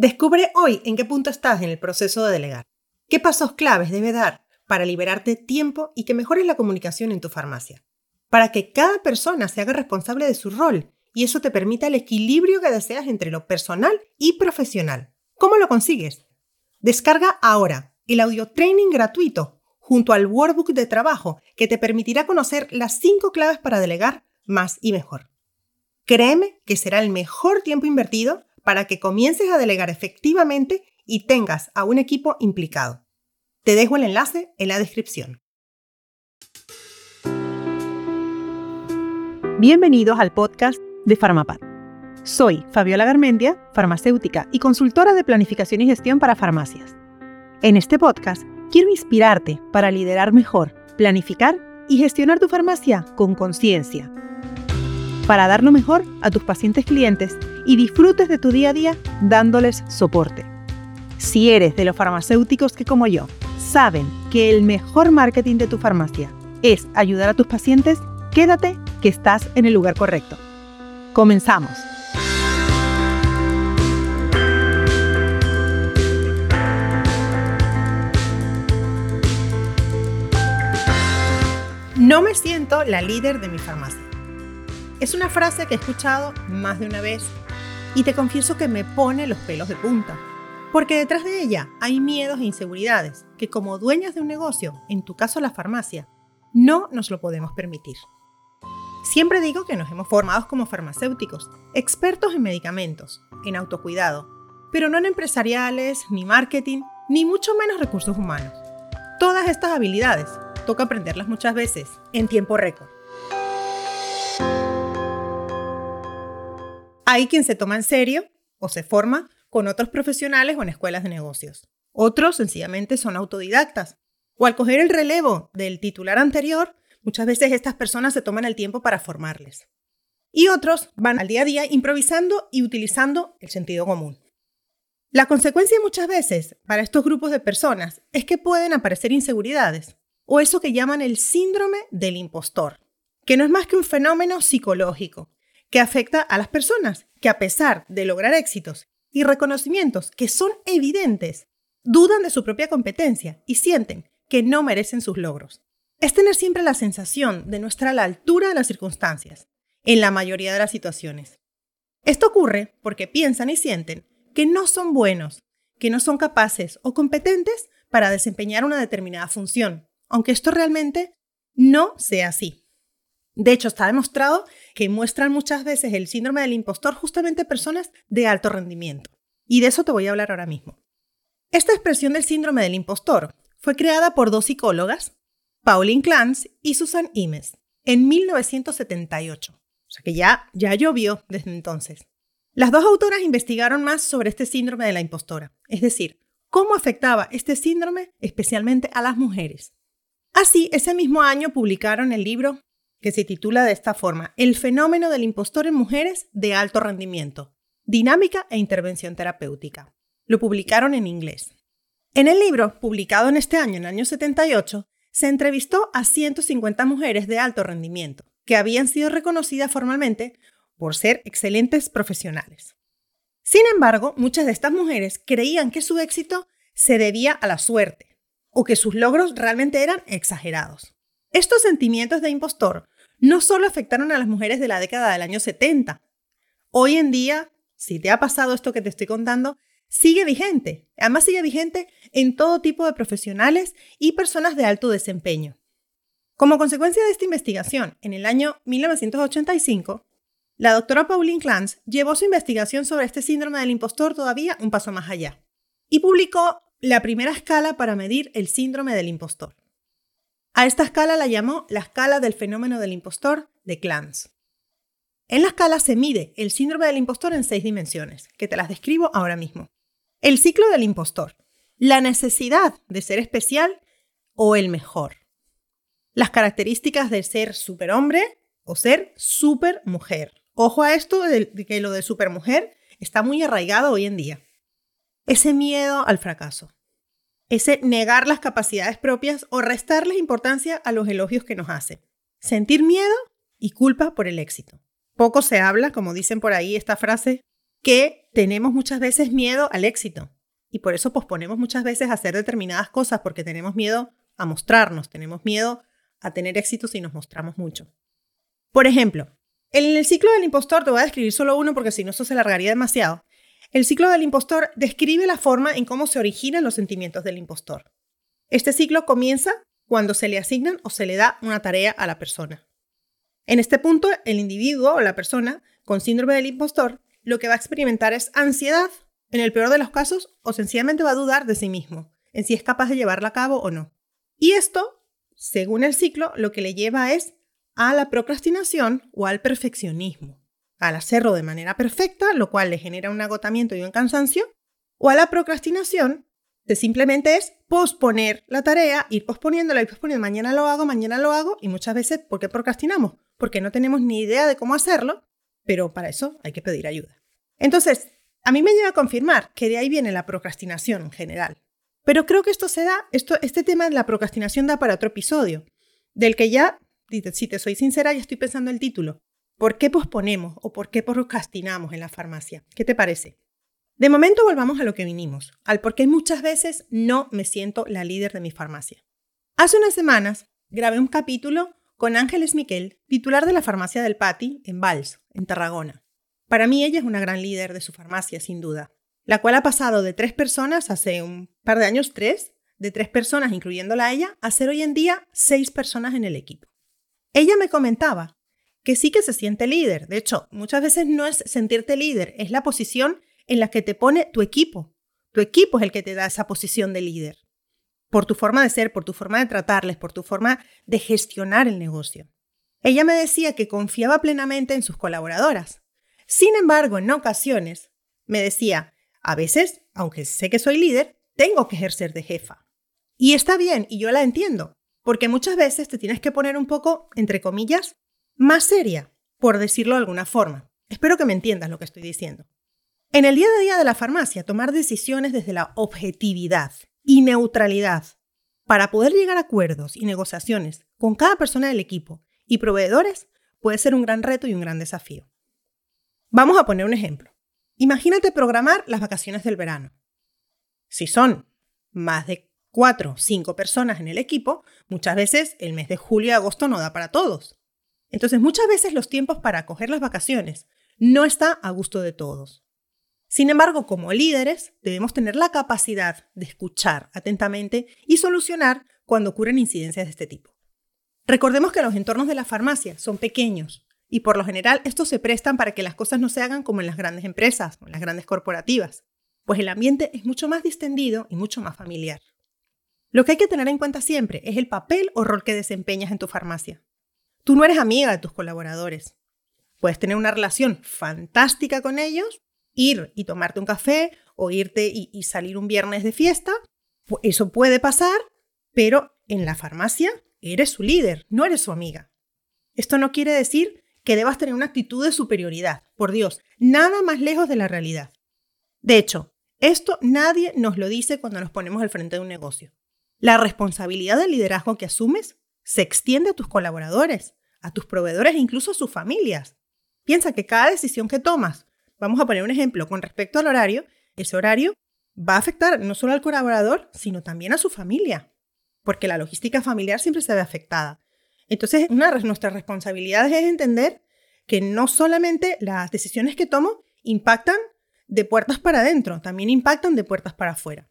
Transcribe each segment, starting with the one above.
Descubre hoy en qué punto estás en el proceso de delegar. ¿Qué pasos claves debe dar para liberarte tiempo y que mejores la comunicación en tu farmacia? Para que cada persona se haga responsable de su rol y eso te permita el equilibrio que deseas entre lo personal y profesional. ¿Cómo lo consigues? Descarga ahora el audio training gratuito junto al workbook de trabajo que te permitirá conocer las 5 claves para delegar más y mejor. Créeme que será el mejor tiempo invertido para que comiences a delegar efectivamente y tengas a un equipo implicado. Te dejo el enlace en la descripción. Bienvenidos al podcast de Farmapad. Soy Fabiola Garmendia, farmacéutica y consultora de planificación y gestión para farmacias. En este podcast quiero inspirarte para liderar mejor, planificar y gestionar tu farmacia con conciencia, para dar lo mejor a tus pacientes clientes y disfrutes de tu día a día dándoles soporte. Si eres de los farmacéuticos que como yo saben que el mejor marketing de tu farmacia es ayudar a tus pacientes, quédate que estás en el lugar correcto. Comenzamos. No me siento la líder de mi farmacia. Es una frase que he escuchado más de una vez y te confieso que me pone los pelos de punta. Porque detrás de ella hay miedos e inseguridades que como dueñas de un negocio, en tu caso la farmacia, no nos lo podemos permitir. Siempre digo que nos hemos formado como farmacéuticos, expertos en medicamentos, en autocuidado, pero no en empresariales, ni marketing, ni mucho menos recursos humanos. Todas estas habilidades toca aprenderlas muchas veces en tiempo récord. Hay quien se toma en serio o se forma con otros profesionales o en escuelas de negocios. Otros sencillamente son autodidactas. O al coger el relevo del titular anterior, muchas veces estas personas se toman el tiempo para formarles. Y otros van al día a día improvisando y utilizando el sentido común. La consecuencia muchas veces para estos grupos de personas es que pueden aparecer inseguridades o eso que llaman el síndrome del impostor, que no es más que un fenómeno psicológico que afecta a las personas que a pesar de lograr éxitos y reconocimientos que son evidentes, dudan de su propia competencia y sienten que no merecen sus logros. Es tener siempre la sensación de no estar a la altura de las circunstancias, en la mayoría de las situaciones. Esto ocurre porque piensan y sienten que no son buenos, que no son capaces o competentes para desempeñar una determinada función, aunque esto realmente no sea así. De hecho, está demostrado que muestran muchas veces el síndrome del impostor justamente personas de alto rendimiento. Y de eso te voy a hablar ahora mismo. Esta expresión del síndrome del impostor fue creada por dos psicólogas, Pauline Clance y Susan Imes, en 1978. O sea que ya, ya llovió desde entonces. Las dos autoras investigaron más sobre este síndrome de la impostora, es decir, cómo afectaba este síndrome especialmente a las mujeres. Así, ese mismo año publicaron el libro que se titula de esta forma, El fenómeno del impostor en mujeres de alto rendimiento, dinámica e intervención terapéutica. Lo publicaron en inglés. En el libro, publicado en este año, en el año 78, se entrevistó a 150 mujeres de alto rendimiento, que habían sido reconocidas formalmente por ser excelentes profesionales. Sin embargo, muchas de estas mujeres creían que su éxito se debía a la suerte, o que sus logros realmente eran exagerados. Estos sentimientos de impostor no solo afectaron a las mujeres de la década del año 70. Hoy en día, si te ha pasado esto que te estoy contando, sigue vigente. Además sigue vigente en todo tipo de profesionales y personas de alto desempeño. Como consecuencia de esta investigación, en el año 1985, la doctora Pauline Clance llevó su investigación sobre este síndrome del impostor todavía un paso más allá y publicó la primera escala para medir el síndrome del impostor. A esta escala la llamó la escala del fenómeno del impostor de Clance. En la escala se mide el síndrome del impostor en seis dimensiones, que te las describo ahora mismo. El ciclo del impostor, la necesidad de ser especial o el mejor. Las características de ser superhombre o ser supermujer. Ojo a esto de que lo de supermujer está muy arraigado hoy en día. Ese miedo al fracaso, ese negar las capacidades propias o restarles importancia a los elogios que nos hacen. Sentir miedo y culpa por el éxito. Poco se habla, como dicen por ahí esta frase, que tenemos muchas veces miedo al éxito y por eso posponemos muchas veces hacer determinadas cosas porque tenemos miedo a mostrarnos, tenemos miedo a tener éxito si nos mostramos mucho. Por ejemplo, en el ciclo del impostor, te voy a describir solo uno porque si no eso se largaría demasiado. El ciclo del impostor describe la forma en cómo se originan los sentimientos del impostor. Este ciclo comienza cuando se le asignan o se le da una tarea a la persona. En este punto, el individuo o la persona con síndrome del impostor lo que va a experimentar es ansiedad, en el peor de los casos, o sencillamente va a dudar de sí mismo, en si es capaz de llevarla a cabo o no. Y esto, según el ciclo, lo que le lleva es a la procrastinación o al perfeccionismo, al hacerlo de manera perfecta, lo cual le genera un agotamiento y un cansancio, o a la procrastinación, que simplemente es posponer la tarea, ir posponiéndola, ir posponiendo, mañana lo hago, mañana lo hago, y muchas veces, ¿por qué procrastinamos? Porque no tenemos ni idea de cómo hacerlo, pero para eso hay que pedir ayuda. Entonces, a mí me lleva a confirmar que de ahí viene la procrastinación en general. Pero creo que esto se da, esto, este tema de la procrastinación da para otro episodio, del que ya, si te soy sincera, ya estoy pensando el título. ¿Por qué posponemos o por qué procrastinamos en la farmacia? ¿Qué te parece? De momento volvamos a lo que vinimos, al por qué muchas veces no me siento la líder de mi farmacia. Hace unas semanas grabé un capítulo con Ángeles Miquel, titular de la farmacia del Pati en Vals, en Tarragona. Para mí ella es una gran líder de su farmacia, sin duda, la cual ha pasado de tres personas hace un par de años, tres, de tres personas, incluyéndola a ella, a ser hoy en día seis personas en el equipo. Ella me comentaba que sí que se siente líder. De hecho, muchas veces no es sentirte líder, es la posición en la que te pone tu equipo. Tu equipo es el que te da esa posición de líder por tu forma de ser, por tu forma de tratarles, por tu forma de gestionar el negocio. Ella me decía que confiaba plenamente en sus colaboradoras. Sin embargo, en ocasiones, me decía, a veces, aunque sé que soy líder, tengo que ejercer de jefa. Y está bien, y yo la entiendo, porque muchas veces te tienes que poner un poco, entre comillas, más seria, por decirlo de alguna forma. Espero que me entiendas lo que estoy diciendo. En el día a día de la farmacia, tomar decisiones desde la objetividad y neutralidad para poder llegar a acuerdos y negociaciones con cada persona del equipo y proveedores puede ser un gran reto y un gran desafío. Vamos a poner un ejemplo. Imagínate programar las vacaciones del verano. Si son más de cuatro o cinco personas en el equipo, muchas veces el mes de julio y agosto no da para todos. Entonces muchas veces los tiempos para coger las vacaciones no está a gusto de todos. Sin embargo, como líderes, debemos tener la capacidad de escuchar atentamente y solucionar cuando ocurren incidencias de este tipo. Recordemos que los entornos de la farmacia son pequeños y por lo general estos se prestan para que las cosas no se hagan como en las grandes empresas o en las grandes corporativas, pues el ambiente es mucho más distendido y mucho más familiar. Lo que hay que tener en cuenta siempre es el papel o rol que desempeñas en tu farmacia. Tú no eres amiga de tus colaboradores. Puedes tener una relación fantástica con ellos ir y tomarte un café o irte y, salir un viernes de fiesta. Eso puede pasar, pero en la farmacia eres su líder, no eres su amiga. Esto no quiere decir que debas tener una actitud de superioridad. Por Dios, nada más lejos de la realidad. De hecho, esto nadie nos lo dice cuando nos ponemos al frente de un negocio. La responsabilidad del liderazgo que asumes se extiende a tus colaboradores, a tus proveedores e incluso a sus familias. Piensa que cada decisión que tomas Vamos a poner un ejemplo con respecto al horario. Ese horario va a afectar no solo al colaborador, sino también a su familia, porque la logística familiar siempre se ve afectada. Entonces, una de nuestras responsabilidades es entender que no solamente las decisiones que tomo impactan de puertas para adentro, también impactan de puertas para afuera.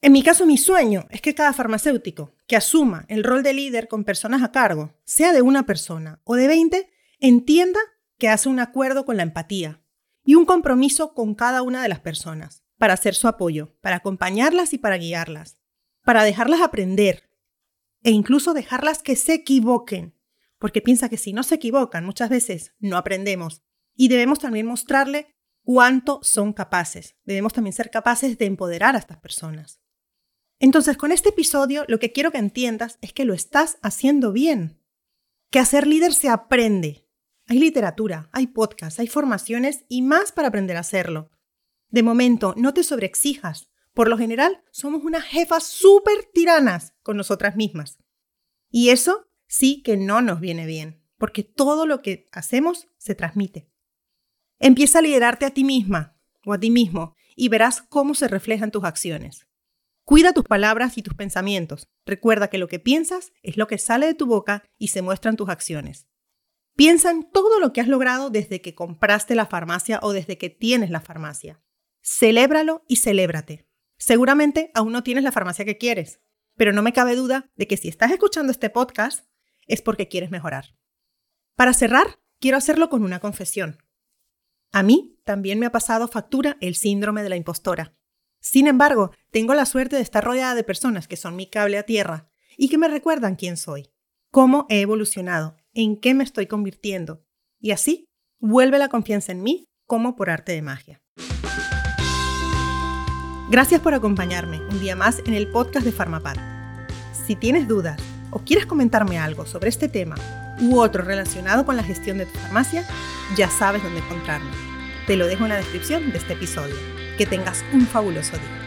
En mi caso, mi sueño es que cada farmacéutico que asuma el rol de líder con personas a cargo, sea de una persona o de 20, entienda que hace un acuerdo con la empatía, y un compromiso con cada una de las personas, para hacer su apoyo, para acompañarlas y para guiarlas, para dejarlas aprender e incluso dejarlas que se equivoquen, porque piensa que si no se equivocan muchas veces no aprendemos y debemos también mostrarle cuánto son capaces, debemos también ser capaces de empoderar a estas personas. Entonces, con este episodio lo que quiero que entiendas es que lo estás haciendo bien, que a ser líder se aprende, hay literatura, hay podcasts, hay formaciones y más para aprender a hacerlo. De momento, no te sobreexijas. Por lo general, somos unas jefas súper tiranas con nosotras mismas. Y eso sí que no nos viene bien, porque todo lo que hacemos se transmite. Empieza a liderarte a ti misma o a ti mismo y verás cómo se reflejan tus acciones. Cuida tus palabras y tus pensamientos. Recuerda que lo que piensas es lo que sale de tu boca y se muestra en tus acciones. Piensa en todo lo que has logrado desde que compraste la farmacia o desde que tienes la farmacia. Celébralo y celébrate. Seguramente aún no tienes la farmacia que quieres, pero no me cabe duda de que si estás escuchando este podcast es porque quieres mejorar. Para cerrar, quiero hacerlo con una confesión. A mí también me ha pasado factura el síndrome de la impostora. Sin embargo, tengo la suerte de estar rodeada de personas que son mi cable a tierra y que me recuerdan quién soy, cómo he evolucionado, en qué me estoy convirtiendo. Y así vuelve la confianza en mí como por arte de magia. Gracias por acompañarme un día más en el podcast de Farmapad. Si tienes dudas o quieres comentarme algo sobre este tema u otro relacionado con la gestión de tu farmacia, ya sabes dónde encontrarme. Te lo dejo en la descripción de este episodio. Que tengas un fabuloso día.